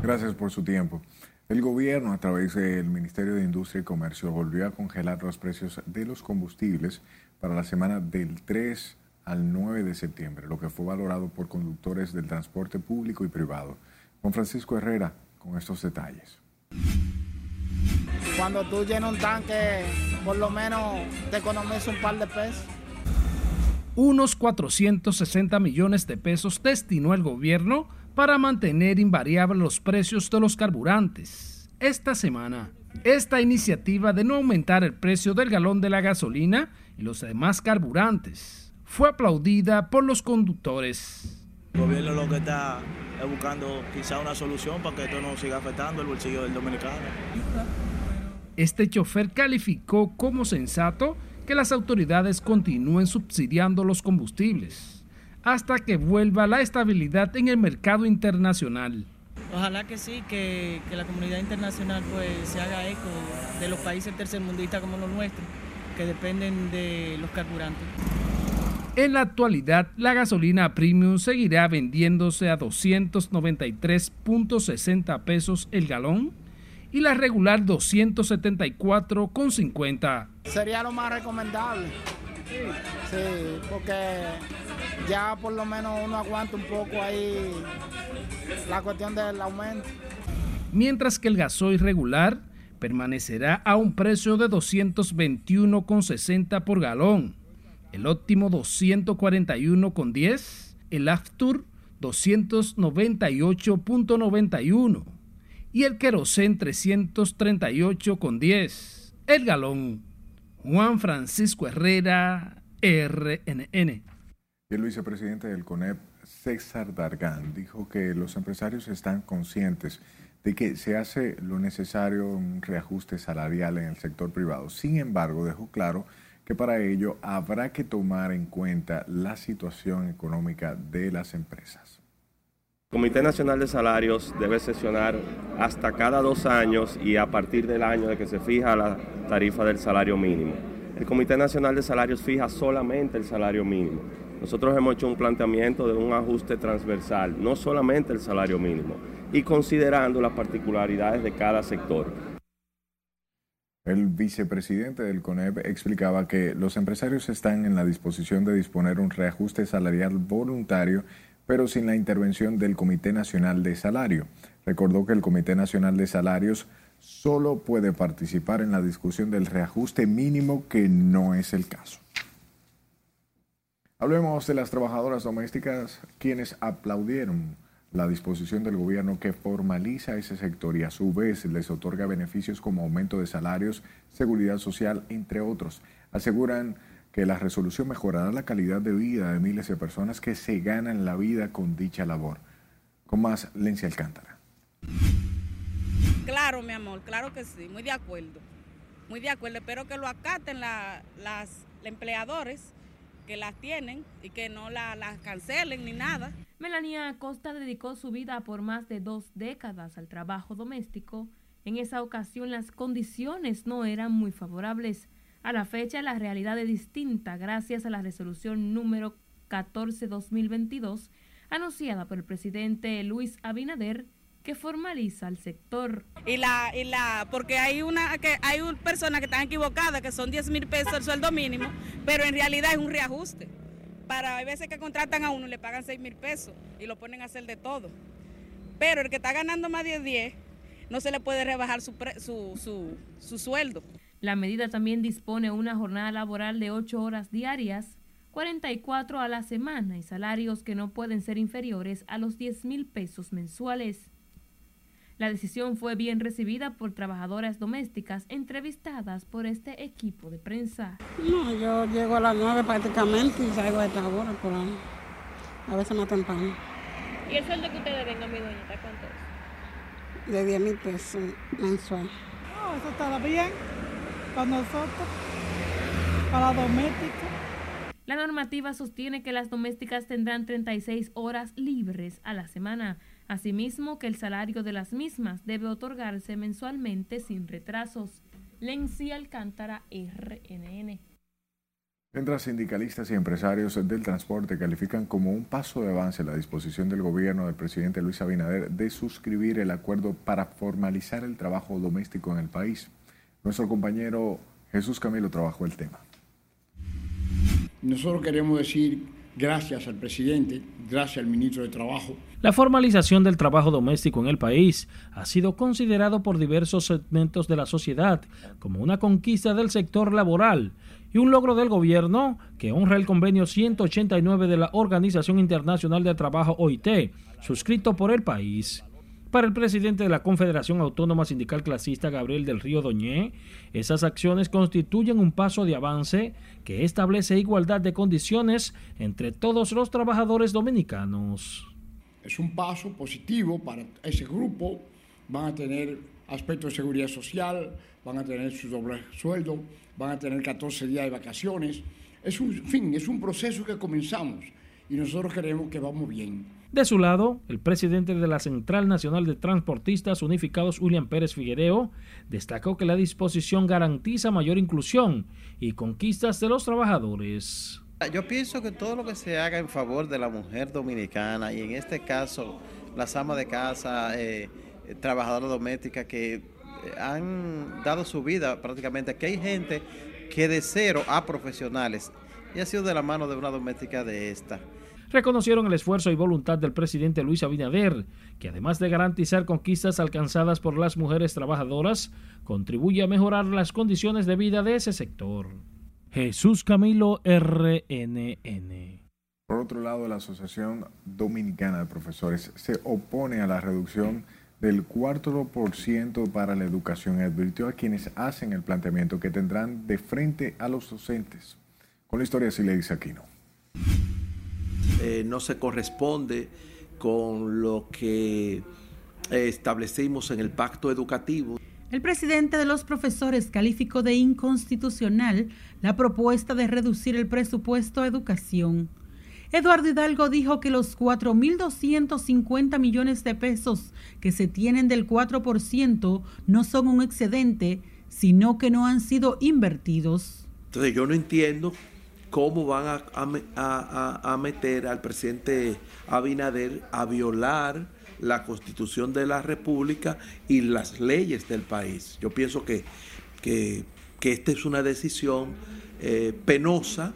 Gracias por su tiempo. El gobierno, a través del Ministerio de Industria y Comercio, volvió a congelar los precios de los combustibles para la semana del 3 al 9 de septiembre, lo que fue valorado por conductores del transporte público y privado. Juan Francisco Herrera con estos detalles. Cuando tú llenas un tanque, por lo menos te economizas un par de pesos. Unos 460 millones de pesos destinó el gobierno para mantener invariables los precios de los carburantes. Esta semana, esta iniciativa de no aumentar el precio del galón de la gasolina y los demás carburantes fue aplaudida por los conductores. El gobierno lo que está es buscando quizá una solución para que esto no siga afectando el bolsillo del dominicano. Este chofer calificó como sensato que las autoridades continúen subsidiando los combustibles hasta que vuelva la estabilidad en el mercado internacional. Ojalá que sí, que, que la comunidad internacional pues se haga eco de los países tercermundistas como los nuestros, que dependen de los carburantes. En la actualidad, la gasolina premium seguirá vendiéndose a 293.60 pesos el galón y la regular 274,50. Sería lo más recomendable. Sí, porque ya por lo menos uno aguanta un poco ahí la cuestión del aumento. Mientras que el gasoil regular permanecerá a un precio de 221,60 por galón, el óptimo 241,10, el Aftur 298.91 y el Querosén 338,10 el galón. Juan Francisco Herrera, RNN. el vicepresidente del CONEP, César Dargan, dijo que los empresarios están conscientes de que se hace lo necesario un reajuste salarial en el sector privado. Sin embargo, dejó claro para ello habrá que tomar en cuenta la situación económica de las empresas. El Comité Nacional de Salarios debe sesionar hasta cada dos años y a partir del año de que se fija la tarifa del salario mínimo. El Comité Nacional de Salarios fija solamente el salario mínimo. Nosotros hemos hecho un planteamiento de un ajuste transversal, no solamente el salario mínimo, y considerando las particularidades de cada sector. El vicepresidente del CONEP explicaba que los empresarios están en la disposición de disponer un reajuste salarial voluntario pero sin la intervención del Comité Nacional de Salario. Recordó que el Comité Nacional de Salarios solo puede participar en la discusión del reajuste mínimo, que no es el caso. Hablemos de las trabajadoras domésticas, quienes aplaudieron la disposición del gobierno que formaliza ese sector y a su vez les otorga beneficios como aumento de salarios, seguridad social, entre otros. Aseguran que la resolución mejorará la calidad de vida de miles de personas que se ganan la vida con dicha labor. Con más, Lencia Alcántara. Claro, mi amor, claro que sí, muy de acuerdo. Muy de acuerdo, espero que lo acaten las empleadores que las tienen y que no las cancelen ni nada. Melania Acosta dedicó su vida por más de dos décadas al trabajo doméstico. En esa ocasión las condiciones no eran muy favorables. A la fecha la realidad es distinta gracias a la resolución número 14-2022 anunciada por el presidente Luis Abinader que formaliza el sector. Y la, y la, porque hay una que hay personas que están equivocadas, que son 10 mil pesos el sueldo mínimo, pero en realidad es un reajuste. Para hay veces que contratan a uno y le pagan 6 mil pesos y lo ponen a hacer de todo. Pero el que está ganando más de 10 no se le puede rebajar su, su, su, su sueldo. La medida también dispone una jornada laboral de 8 horas diarias, 44 a la semana y salarios que no pueden ser inferiores a los 10 mil pesos mensuales. La decisión fue bien recibida por trabajadoras domésticas entrevistadas por este equipo de prensa. No, yo llego a las 9 prácticamente y salgo a esta hora por ahí. A veces más temprano. ¿Y el sueldo que ustedes vengan, mi doñita, cuánto es? De 10 mil pesos mensual. No, eso está bien para nosotros, para la doméstica. La normativa sostiene que las domésticas tendrán 36 horas libres a la semana, asimismo que el salario de las mismas debe otorgarse mensualmente sin retrasos. Lenci Alcántara, RNN. Mientras sindicalistas y empresarios del transporte califican como un paso de avance la disposición del gobierno del presidente Luis Abinader de suscribir el acuerdo para formalizar el trabajo doméstico en el país. Nuestro compañero Jesús Camilo trabajó el tema. Nosotros queremos decir gracias al presidente, gracias al ministro de Trabajo. La formalización del trabajo doméstico en el país ha sido considerado por diversos segmentos de la sociedad como una conquista del sector laboral y un logro del gobierno que honra el convenio 189 de la Organización Internacional de Trabajo OIT, suscrito por el país. Para el presidente de la Confederación Autónoma Sindical Clasista, Gabriel del Río Doñé, esas acciones constituyen un paso de avance que establece igualdad de condiciones entre todos los trabajadores dominicanos. Es un paso positivo para ese grupo, van a tener aspectos de seguridad social, van a tener su doble sueldo, van a tener 14 días de vacaciones. Es un fin, es un proceso que comenzamos y nosotros creemos que vamos bien. De su lado, el presidente de la Central Nacional de Transportistas Unificados, William Pérez Figuereo, destacó que la disposición garantiza mayor inclusión y conquistas de los trabajadores. Yo pienso que todo lo que se haga en favor de la mujer dominicana y en este caso las amas de casa, eh, trabajadoras domésticas que eh, han dado su vida prácticamente, que hay gente que de cero a profesionales y ha sido de la mano de una doméstica de esta. Reconocieron el esfuerzo y voluntad del presidente Luis Abinader, que además de garantizar conquistas alcanzadas por las mujeres trabajadoras, contribuye a mejorar las condiciones de vida de ese sector. Jesús Camilo RNN. Por otro lado, la Asociación Dominicana de Profesores se opone a la reducción del 4% para la educación y advirtió a quienes hacen el planteamiento que tendrán de frente a los docentes. Con la historia le dice Aquino. Eh, no se corresponde con lo que establecimos en el pacto educativo. El presidente de los profesores calificó de inconstitucional la propuesta de reducir el presupuesto a educación. Eduardo Hidalgo dijo que los 4.250 millones de pesos que se tienen del 4% no son un excedente, sino que no han sido invertidos. Entonces yo no entiendo cómo van a, meter al presidente Abinader a violar la constitución de la República y las leyes del país. Yo pienso que, que, esta es una decisión eh, penosa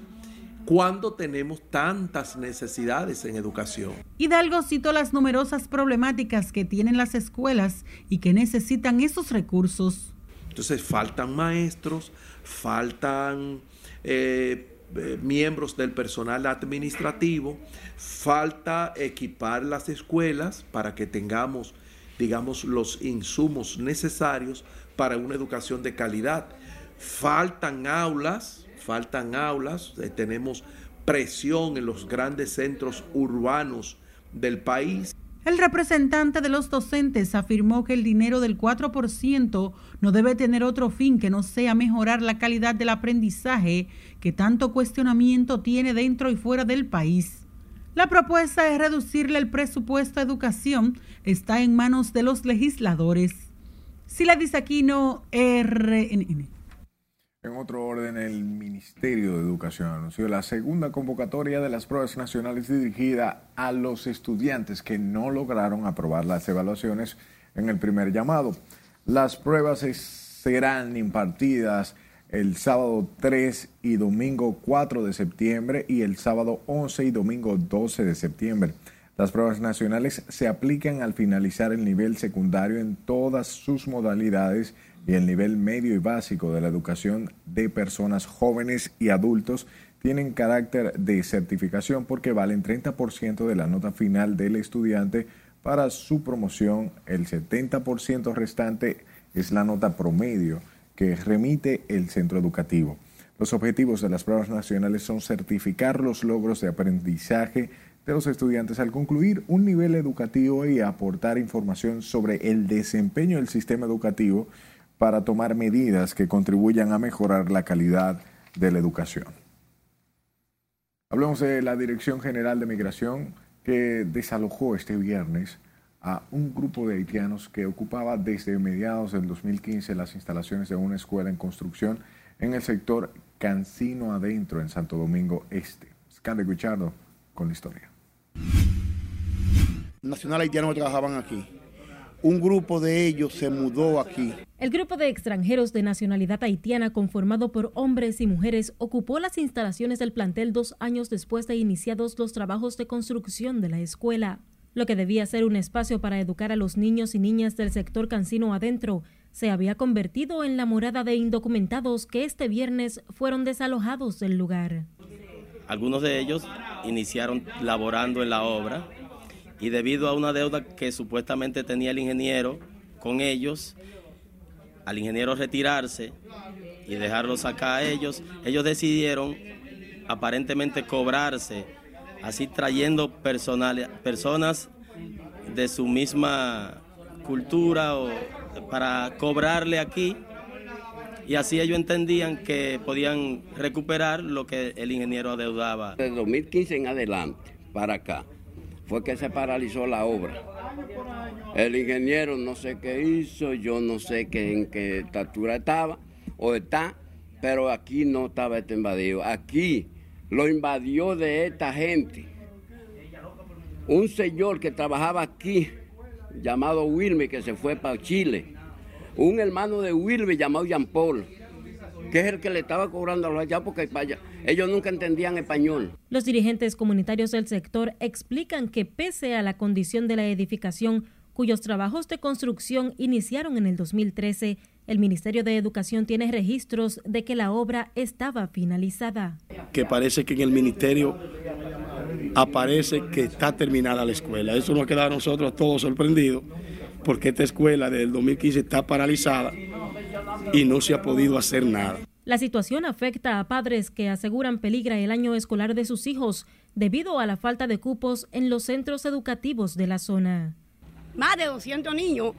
cuando tenemos tantas necesidades en educación. Hidalgo citó las numerosas problemáticas que tienen las escuelas y que necesitan esos recursos. Entonces faltan maestros, faltan eh, eh, miembros del personal administrativo, falta equipar las escuelas para que tengamos, digamos, los insumos necesarios para una educación de calidad. Faltan aulas, faltan aulas, eh, tenemos presión en los grandes centros urbanos del país. El representante de los docentes afirmó que el dinero del 4% no debe tener otro fin que no sea mejorar la calidad del aprendizaje que tanto cuestionamiento tiene dentro y fuera del país. La propuesta de reducirle el presupuesto a educación está en manos de los legisladores. Sila Aquino, RNN. En otro orden, el Ministerio de Educación anunció la segunda convocatoria de las pruebas nacionales dirigida a los estudiantes que no lograron aprobar las evaluaciones en el primer llamado. Las pruebas serán impartidas el sábado 3 y domingo 4 de septiembre y el sábado 11 y domingo 12 de septiembre. Las pruebas nacionales se aplican al finalizar el nivel secundario en todas sus modalidades y el nivel medio y básico de la educación de personas jóvenes y adultos tienen carácter de certificación porque valen 30% de la nota final del estudiante para su promoción. El 70% restante es la nota promedio que remite el centro educativo. Los objetivos de las pruebas nacionales son certificar los logros de aprendizaje de los estudiantes al concluir un nivel educativo y aportar información sobre el desempeño del sistema educativo para tomar medidas que contribuyan a mejorar la calidad de la educación. Hablemos de la Dirección General de Migración que desalojó este viernes a un grupo de haitianos que ocupaba desde mediados del 2015 las instalaciones de una escuela en construcción en el sector Cancino Adentro en Santo Domingo Este. Scande Guichardo con la historia. Nacional haitianos que trabajaban aquí un grupo de ellos se mudó aquí. El grupo de extranjeros de nacionalidad haitiana conformado por hombres y mujeres ocupó las instalaciones del plantel dos años después de iniciados los trabajos de construcción de la escuela. Lo que debía ser un espacio para educar a los niños y niñas del sector cancino adentro se había convertido en la morada de indocumentados que este viernes fueron desalojados del lugar. Algunos de ellos iniciaron laborando en la obra y debido a una deuda que supuestamente tenía el ingeniero con ellos, al ingeniero retirarse y dejarlos acá a ellos, ellos decidieron aparentemente cobrarse, así trayendo personas de su misma cultura o para cobrarle aquí y así ellos entendían que podían recuperar lo que el ingeniero adeudaba. De 2015 en adelante, para acá, fue que se paralizó la obra. El ingeniero no sé qué hizo, yo no sé en qué estatura estaba o está, pero aquí no estaba este invadido. Aquí lo invadió de esta gente. Un señor que trabajaba aquí, llamado Wilmy, que se fue para Chile. Un hermano de Wilmy llamado Jean Paul, que es el que le estaba cobrando a los allá porque ellos nunca entendían español. Los dirigentes comunitarios del sector explican que pese a la condición de la edificación, cuyos trabajos de construcción iniciaron en el 2013, el Ministerio de Educación tiene registros de que la obra estaba finalizada. Que parece que en el ministerio aparece que está terminada la escuela. Eso nos queda a nosotros todos sorprendidos, porque esta escuela desde el 2015 está paralizada y no se ha podido hacer nada. La situación afecta a padres que aseguran peligra el año escolar de sus hijos debido a la falta de cupos en los centros educativos de la zona. Más de 200 niños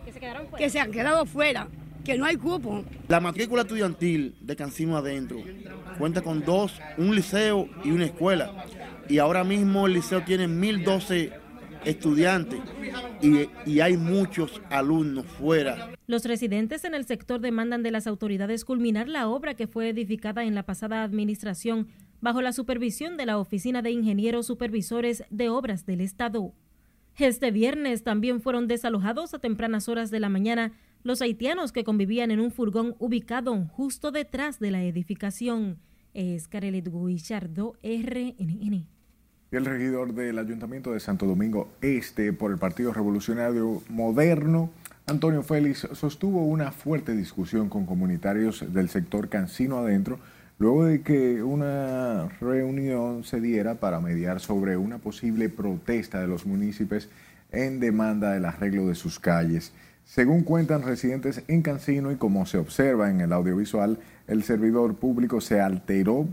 que se, han quedado fuera, que no hay cupo. La matrícula estudiantil de Cancino Adentro cuenta con dos, un liceo y una escuela. Y ahora mismo el liceo tiene 1012 estudiantes y, hay muchos alumnos fuera. Los residentes en el sector demandan de las autoridades culminar la obra que fue edificada en la pasada administración bajo la supervisión de la Oficina de Ingenieros Supervisores de Obras del Estado. Este viernes también fueron desalojados a tempranas horas de la mañana los haitianos que convivían en un furgón ubicado justo detrás de la edificación. Es Carelet Guichardo, RNN. El regidor del Ayuntamiento de Santo Domingo Este por el Partido Revolucionario Moderno, Antonio Félix, sostuvo una fuerte discusión con comunitarios del sector Cancino Adentro luego de que una reunión se diera para mediar sobre una posible protesta de los municipios en demanda del arreglo de sus calles. Según cuentan residentes en Cancino y como se observa en el audiovisual, el servidor público se alteró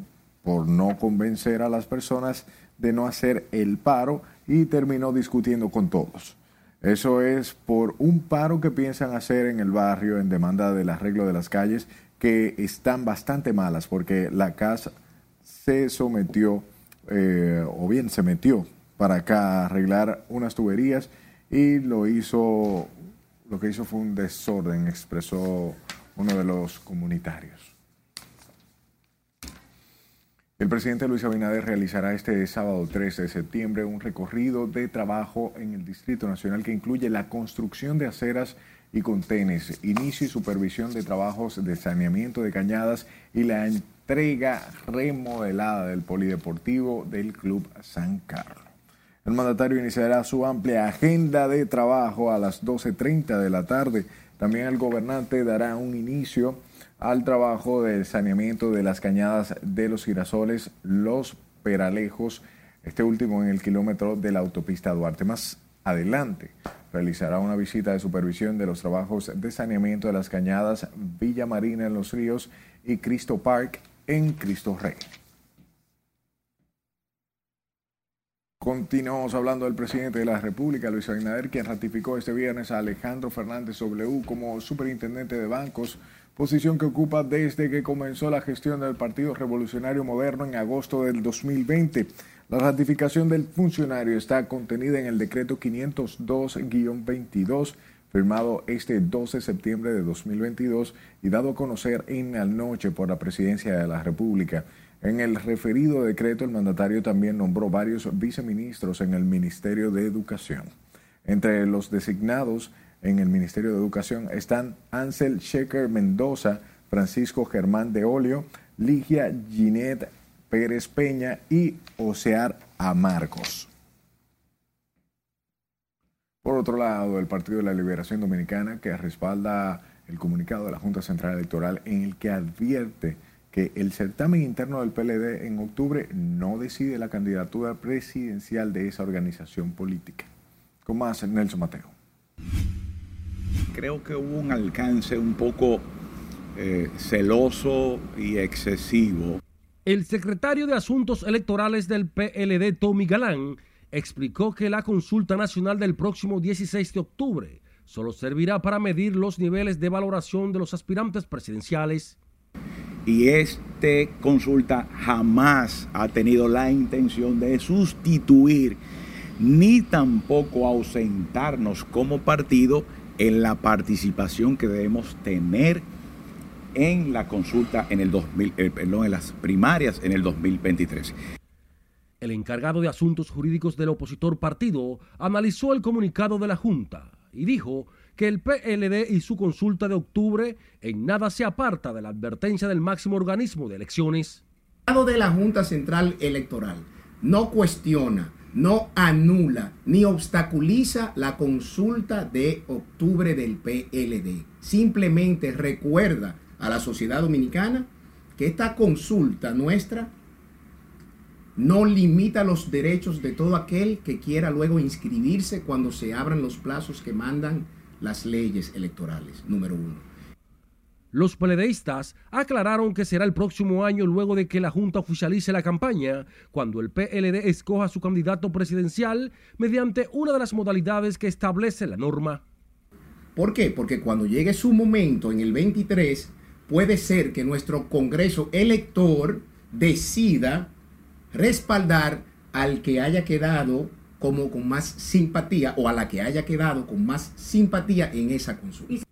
por no convencer a las personas de no hacer el paro y terminó discutiendo con todos. Eso es por un paro que piensan hacer en el barrio en demanda del arreglo de las calles que están bastante malas porque la casa se sometió eh, o bien se metió para acá a arreglar unas tuberías y lo hizo, lo que hizo fue un desorden, expresó uno de los comunitarios. El presidente Luis Abinader realizará este sábado 13 de septiembre un recorrido de trabajo en el Distrito Nacional que incluye la construcción de aceras y contenes, inicio y supervisión de trabajos de saneamiento de cañadas y la entrega remodelada del polideportivo del Club San Carlos. El mandatario iniciará su amplia agenda de trabajo a las 12.30 de la tarde. También el gobernante dará un inicio al trabajo de saneamiento de las cañadas de los girasoles, los peralejos, este último en el kilómetro de la autopista Duarte. Más adelante realizará una visita de supervisión de los trabajos de saneamiento de las cañadas Villa Marina en Los Ríos y Cristo Park en Cristo Rey. Continuamos hablando del presidente de la República, Luis Abinader, quien ratificó este viernes a Alejandro Fernández W como superintendente de bancos posición que ocupa desde que comenzó la gestión del Partido Revolucionario Moderno en agosto del 2020. La ratificación del funcionario está contenida en el decreto 502-22, firmado este 12 de septiembre de 2022 y dado a conocer en la noche por la Presidencia de la República. En el referido decreto, el mandatario también nombró varios viceministros en el Ministerio de Educación. Entre los designados en el Ministerio de Educación están Ansel Sheker Mendoza, Francisco Germán de Olio, Ligia Ginette Pérez Peña y Osear a Marcos. Por otro lado, el Partido de la Liberación Dominicana, que respalda el comunicado de la Junta Central Electoral en el que advierte que el certamen interno del PLD en octubre no decide la candidatura presidencial de esa organización política. Con más, Nelson Mateo creo que hubo un alcance un poco eh, celoso y excesivo. El secretario de Asuntos Electorales del PLD, Tommy Galán, explicó que la consulta nacional del próximo 16 de octubre solo servirá para medir los niveles de valoración de los aspirantes presidenciales. Y esta consulta jamás ha tenido la intención de sustituir ni tampoco ausentarnos como partido en la participación que debemos tener en la consulta en el 2000, eh, perdón, en las primarias en el 2023. El encargado de asuntos jurídicos del opositor partido analizó el comunicado de la Junta y dijo que el PLD y su consulta de octubre en nada se aparta de la advertencia del máximo organismo de elecciones. El de la Junta Central Electoral no cuestiona, no anula ni obstaculiza la consulta de octubre del PLD. Simplemente recuerda a la sociedad dominicana que esta consulta nuestra no limita los derechos de todo aquel que quiera luego inscribirse cuando se abran los plazos que mandan las leyes electorales, número uno. Los peledeístas aclararon que será el próximo año luego de que la Junta oficialice la campaña, cuando el PLD escoja su candidato presidencial mediante una de las modalidades que establece la norma. ¿Por qué? Porque cuando llegue su momento en el 23, puede ser que nuestro Congreso elector decida respaldar al que haya quedado como con más simpatía o a la que haya quedado con más simpatía en esa consulta.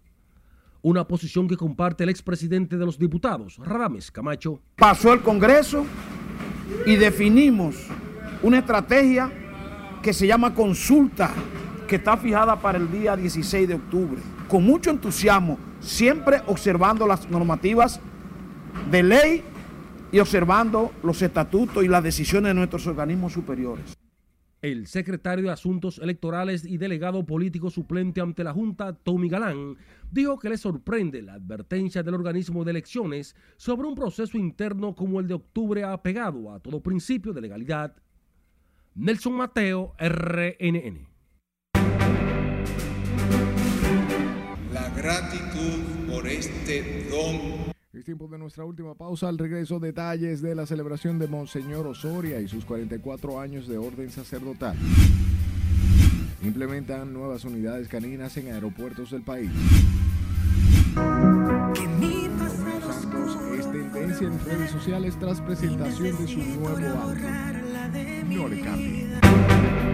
Una posición que comparte el expresidente de los diputados, Radames Camacho. Pasó el Congreso y definimos una estrategia que se llama consulta, que está fijada para el día 16 de octubre. Con mucho entusiasmo, siempre observando las normativas de ley y observando los estatutos y las decisiones de nuestros organismos superiores. El secretario de Asuntos Electorales y delegado político suplente ante la Junta, Tommy Galán, dijo que le sorprende la advertencia del organismo de elecciones sobre un proceso interno como el de octubre apegado a todo principio de legalidad. Nelson Mateo, RNN. La gratitud por este don es tiempo de nuestra última pausa. Al regreso, detalles de la celebración de Monseñor Osoria y sus 44 años de orden sacerdotal. Implementan nuevas unidades caninas en aeropuertos del país. Santos es tendencia en redes sociales tras presentación de su nuevo álbum. No le cambie.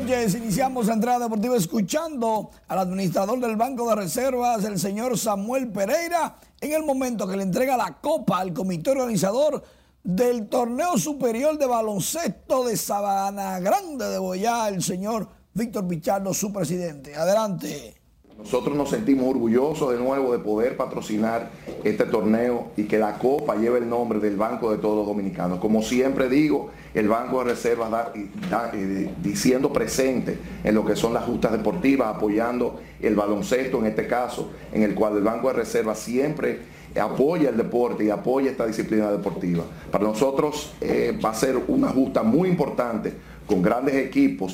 Noches. Iniciamos entrada deportiva escuchando al administrador del Banco de Reservas, el señor Samuel Pereira, en el momento que le entrega la copa al comité organizador del torneo superior de baloncesto de Sabana Grande de Boyá, el señor Víctor Pichardo, su presidente. Adelante. Nosotros nos sentimos orgullosos de nuevo de poder patrocinar este torneo y que la copa lleve el nombre del Banco de Todos los Dominicanos. Como siempre digo, el Banco de Reservas está eh, diciendo presente en lo que son las justas deportivas, apoyando el baloncesto en este caso, en el cual el Banco de Reservas siempre apoya el deporte y apoya esta disciplina deportiva. Para nosotros eh, va a ser una justa muy importante con grandes equipos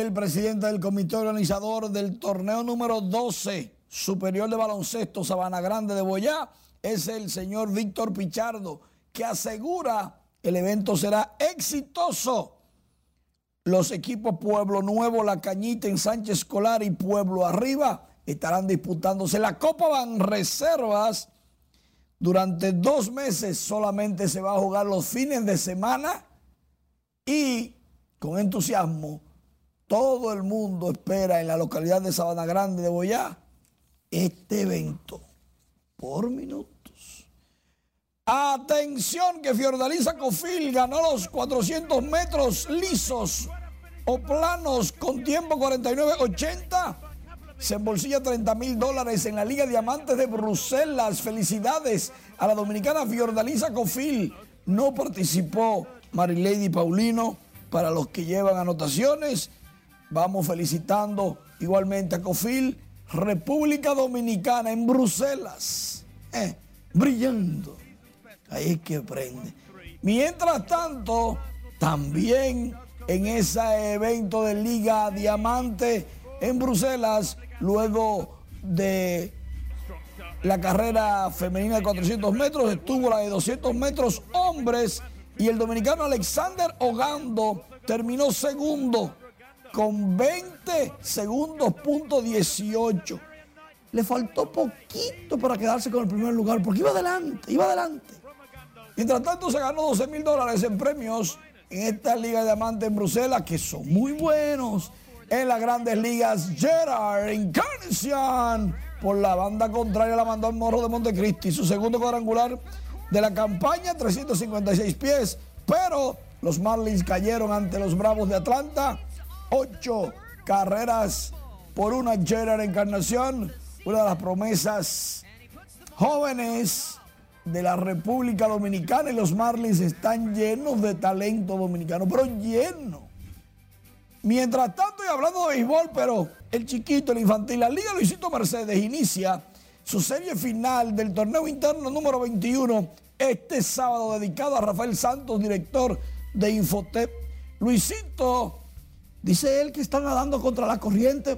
el presidente del comité organizador del torneo número 12 superior de baloncesto Sabana Grande de Boyá es el señor Víctor Pichardo, que asegura el evento será exitoso. Los equipos Pueblo Nuevo, La Cañita en Sánchez Escolar y Pueblo Arriba estarán disputándose la Copa Van Reservas. Durante dos meses solamente se va a jugar los fines de semana y con entusiasmo todo el mundo espera en la localidad de Sabana Grande de Boyá este evento por minutos. Atención que Fiordaliza Cofil ganó los 400 metros lisos o planos con tiempo 49.80. Se embolsilla 30 mil dólares en la Liga Diamantes de Bruselas. Felicidades a la dominicana Fiordaliza Cofil. No participó Marilady Paulino para los que llevan anotaciones Vamos felicitando igualmente a Cofil, República Dominicana en Bruselas, eh, brillando. Ahí es que prende. Mientras tanto, también en ese evento de Liga Diamante en Bruselas, luego de la carrera femenina de 400 metros, estuvo la de 200 metros hombres y el dominicano Alexander Ogando terminó segundo con 20 segundos punto 18. le faltó poquito para quedarse con el primer lugar, porque iba adelante, iba adelante. Mientras tanto se ganó 12 mil dólares en premios en esta Liga de Diamante en Bruselas, que son muy buenos. En las grandes ligas, Gerard Encarnación por la banda contraria la mandó al Morro de Montecristi. Su segundo cuadrangular de la campaña, 356 pies. Pero los Marlins cayeron ante los Bravos de Atlanta. Ocho carreras por una Gerard Encarnación, una de las promesas jóvenes de la República Dominicana y los Marlins están llenos de talento dominicano, pero llenos. Mientras tanto, y hablando de béisbol, pero el chiquito, el infantil, la Liga Luisito Mercedes inicia su serie final del torneo interno número 21 este sábado dedicado a Rafael Santos, director de Infotep. Luisito, dice él que están nadando contra la corriente,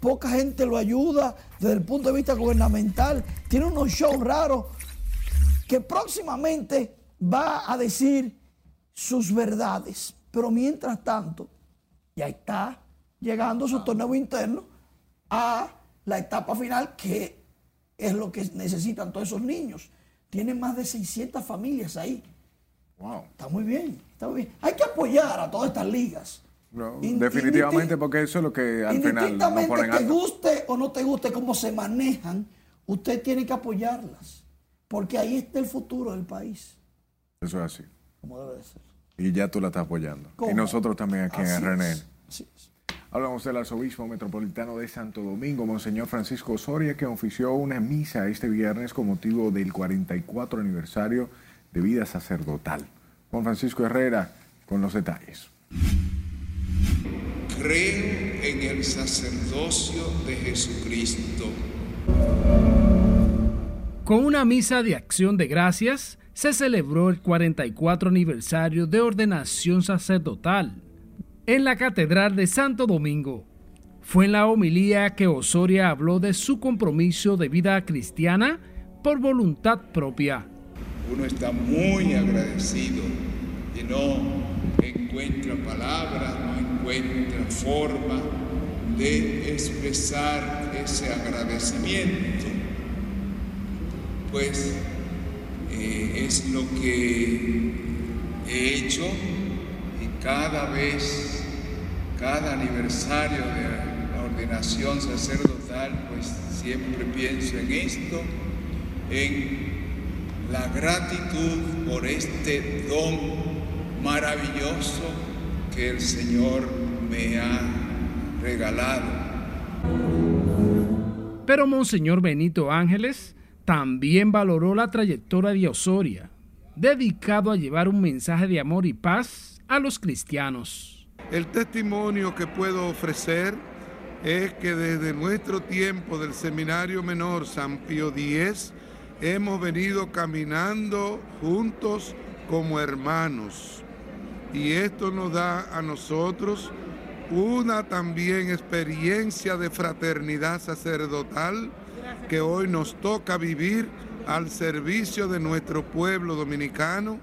poca gente lo ayuda desde el punto de vista gubernamental, tiene unos shows raros que próximamente va a decir sus verdades. Pero mientras tanto, ya está llegando su torneo interno a la etapa final, que es lo que necesitan todos esos niños. Tienen más de 600 familias ahí. Wow. Está muy bien, está muy bien. Hay que apoyar a todas estas ligas. No, definitivamente, porque eso es lo que al final nos ponen te guste o no te guste cómo se manejan, usted tiene que apoyarlas. Porque ahí está el futuro del país. Eso es así. Como debe de ser. Y ya tú la estás apoyando. Y nosotros también aquí en RNN. Así es. Hablamos del arzobispo metropolitano de Santo Domingo, Monseñor Francisco Osoria, que ofició una misa este viernes con motivo del 44 aniversario de vida sacerdotal. Juan Francisco Herrera con los detalles. Creo en el sacerdocio de Jesucristo. Con una misa de acción de gracias, se celebró el 44 aniversario de ordenación sacerdotal en la Catedral de Santo Domingo. Fue en la homilía que Osoria habló de su compromiso de vida cristiana por voluntad propia. Uno está muy agradecido y no encuentra palabras, no encuentra forma de expresar ese agradecimiento pues eh, es lo que he hecho y cada vez, cada aniversario de la ordenación sacerdotal, pues siempre pienso en esto, en la gratitud por este don maravilloso que el Señor me ha regalado. Pero Monseñor Benito Ángeles también valoró la trayectoria de Osoria, dedicado a llevar un mensaje de amor y paz a los cristianos. El testimonio que puedo ofrecer es que desde nuestro tiempo del Seminario Menor San Pío X hemos venido caminando juntos como hermanos. Y esto nos da a nosotros una también experiencia de fraternidad sacerdotal que hoy nos toca vivir al servicio de nuestro pueblo dominicano.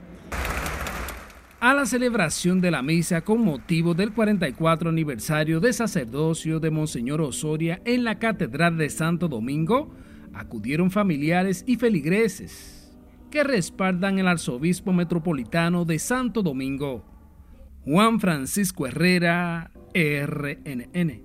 A la celebración de la misa con motivo del 44 aniversario de sacerdocio de Monseñor Osoria en la Catedral de Santo Domingo, acudieron familiares y feligreses que respaldan el arzobispo metropolitano de Santo Domingo, Juan Francisco Herrera, RNN.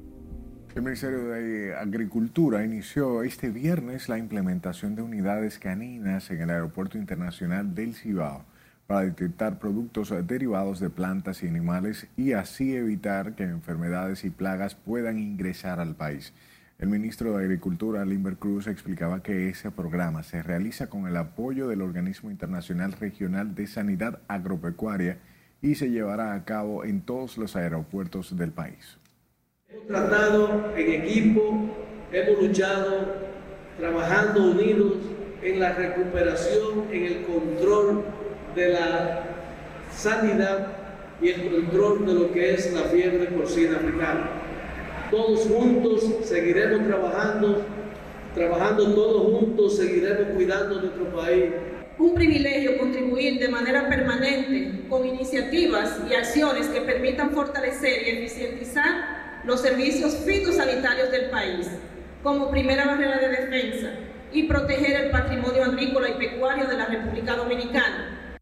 El Ministerio de Agricultura inició este viernes la implementación de unidades caninas en el Aeropuerto Internacional del Cibao para detectar productos derivados de plantas y animales y así evitar que enfermedades y plagas puedan ingresar al país. El ministro de Agricultura, Limber Cruz, explicaba que ese programa se realiza con el apoyo del Organismo Internacional Regional de Sanidad Agropecuaria y se llevará a cabo en todos los aeropuertos del país. Hemos tratado en equipo, hemos luchado, trabajando unidos en la recuperación, en el control de la sanidad y el control de lo que es la fiebre porcina africana. Todos juntos seguiremos trabajando, trabajando todos juntos, seguiremos cuidando nuestro país. Un privilegio contribuir de manera permanente con iniciativas y acciones que permitan fortalecer y eficientizar los servicios fitosanitarios del país, como primera barrera de defensa y proteger el patrimonio agrícola y pecuario de la República Dominicana.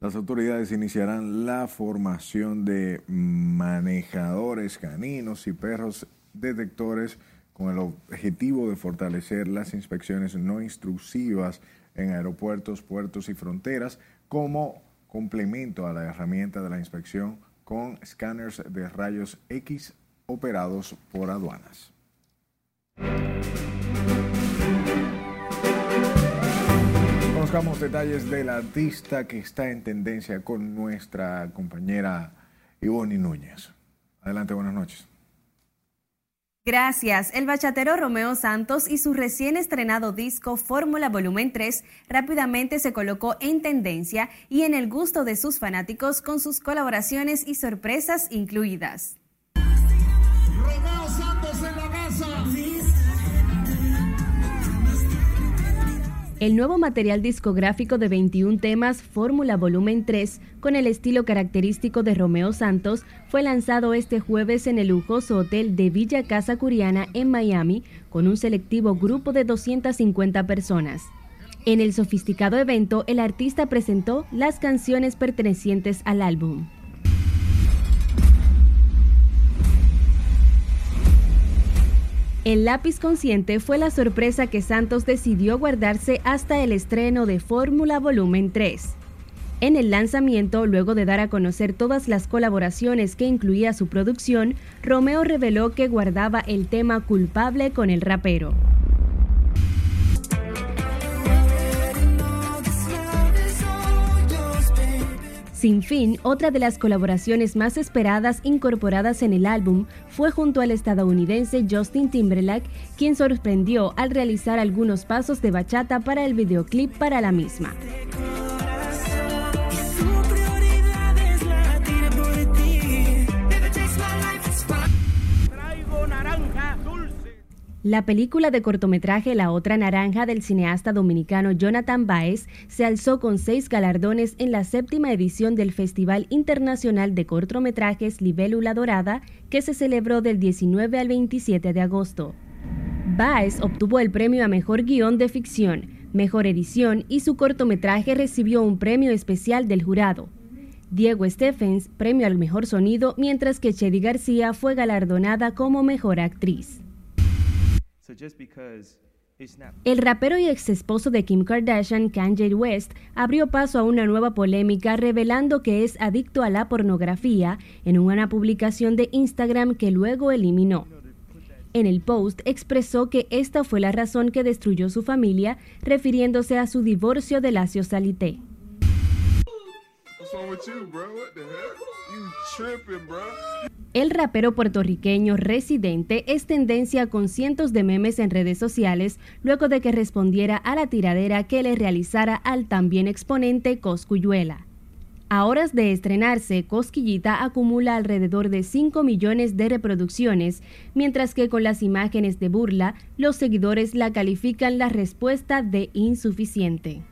Las autoridades iniciarán la formación de manejadores caninos y perros detectores con el objetivo de fortalecer las inspecciones no intrusivas en aeropuertos, puertos y fronteras como complemento a la herramienta de la inspección con escáneres de rayos X operados por aduanas. Conozcamos detalles del artista que está en tendencia con nuestra compañera Ivonne Núñez. Adelante, buenas noches. Gracias. El bachatero Romeo Santos y su recién estrenado disco Fórmula Volumen 3 rápidamente se colocó en tendencia y en el gusto de sus fanáticos con sus colaboraciones y sorpresas incluidas. El nuevo material discográfico de 21 temas, Fórmula Volumen 3, con el estilo característico de Romeo Santos, fue lanzado este jueves en el lujoso hotel de Villa Casa Curiana en Miami, con un selectivo grupo de 250 personas. En el sofisticado evento, el artista presentó las canciones pertenecientes al álbum. El lápiz consciente fue la sorpresa que Santos decidió guardarse hasta el estreno de Fórmula Volumen 3. En el lanzamiento, luego de dar a conocer todas las colaboraciones que incluía su producción, Romeo reveló que guardaba el tema culpable con el rapero. Sin fin, otra de las colaboraciones más esperadas incorporadas en el álbum fue junto al estadounidense Justin Timberlake, quien sorprendió al realizar algunos pasos de bachata para el videoclip para la misma. La película de cortometraje La Otra Naranja del cineasta dominicano Jonathan Baez se alzó con seis galardones en la séptima edición del Festival Internacional de Cortometrajes Libélula Dorada que se celebró del 19 al 27 de agosto. Baez obtuvo el premio a Mejor Guión de Ficción, Mejor Edición y su cortometraje recibió un premio especial del jurado. Diego Stephens, premio al Mejor Sonido, mientras que Chedi García fue galardonada como Mejor Actriz. El rapero y ex esposo de Kim Kardashian, Kanye West, abrió paso a una nueva polémica revelando que es adicto a la pornografía en una publicación de Instagram que luego eliminó. En el post expresó que esta fue la razón que destruyó su familia, refiriéndose a su divorcio de Lacio Salité. El rapero puertorriqueño residente es tendencia con cientos de memes en redes sociales luego de que respondiera a la tiradera que le realizara al también exponente Coscuyuela. A horas de estrenarse, Cosquillita acumula alrededor de 5 millones de reproducciones, mientras que con las imágenes de burla, los seguidores la califican la respuesta de insuficiente.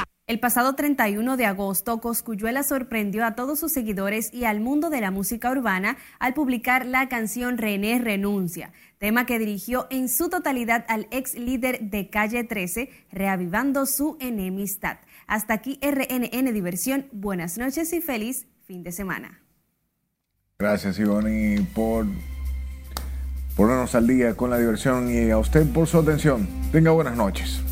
El pasado 31 de agosto, Coscuyuela sorprendió a todos sus seguidores y al mundo de la música urbana al publicar la canción René Renuncia, tema que dirigió en su totalidad al ex líder de Calle 13, reavivando su enemistad. Hasta aquí RNN Diversión. Buenas noches y feliz fin de semana. Gracias, Ivonne, por ponernos al día con la diversión y a usted por su atención. Tenga buenas noches.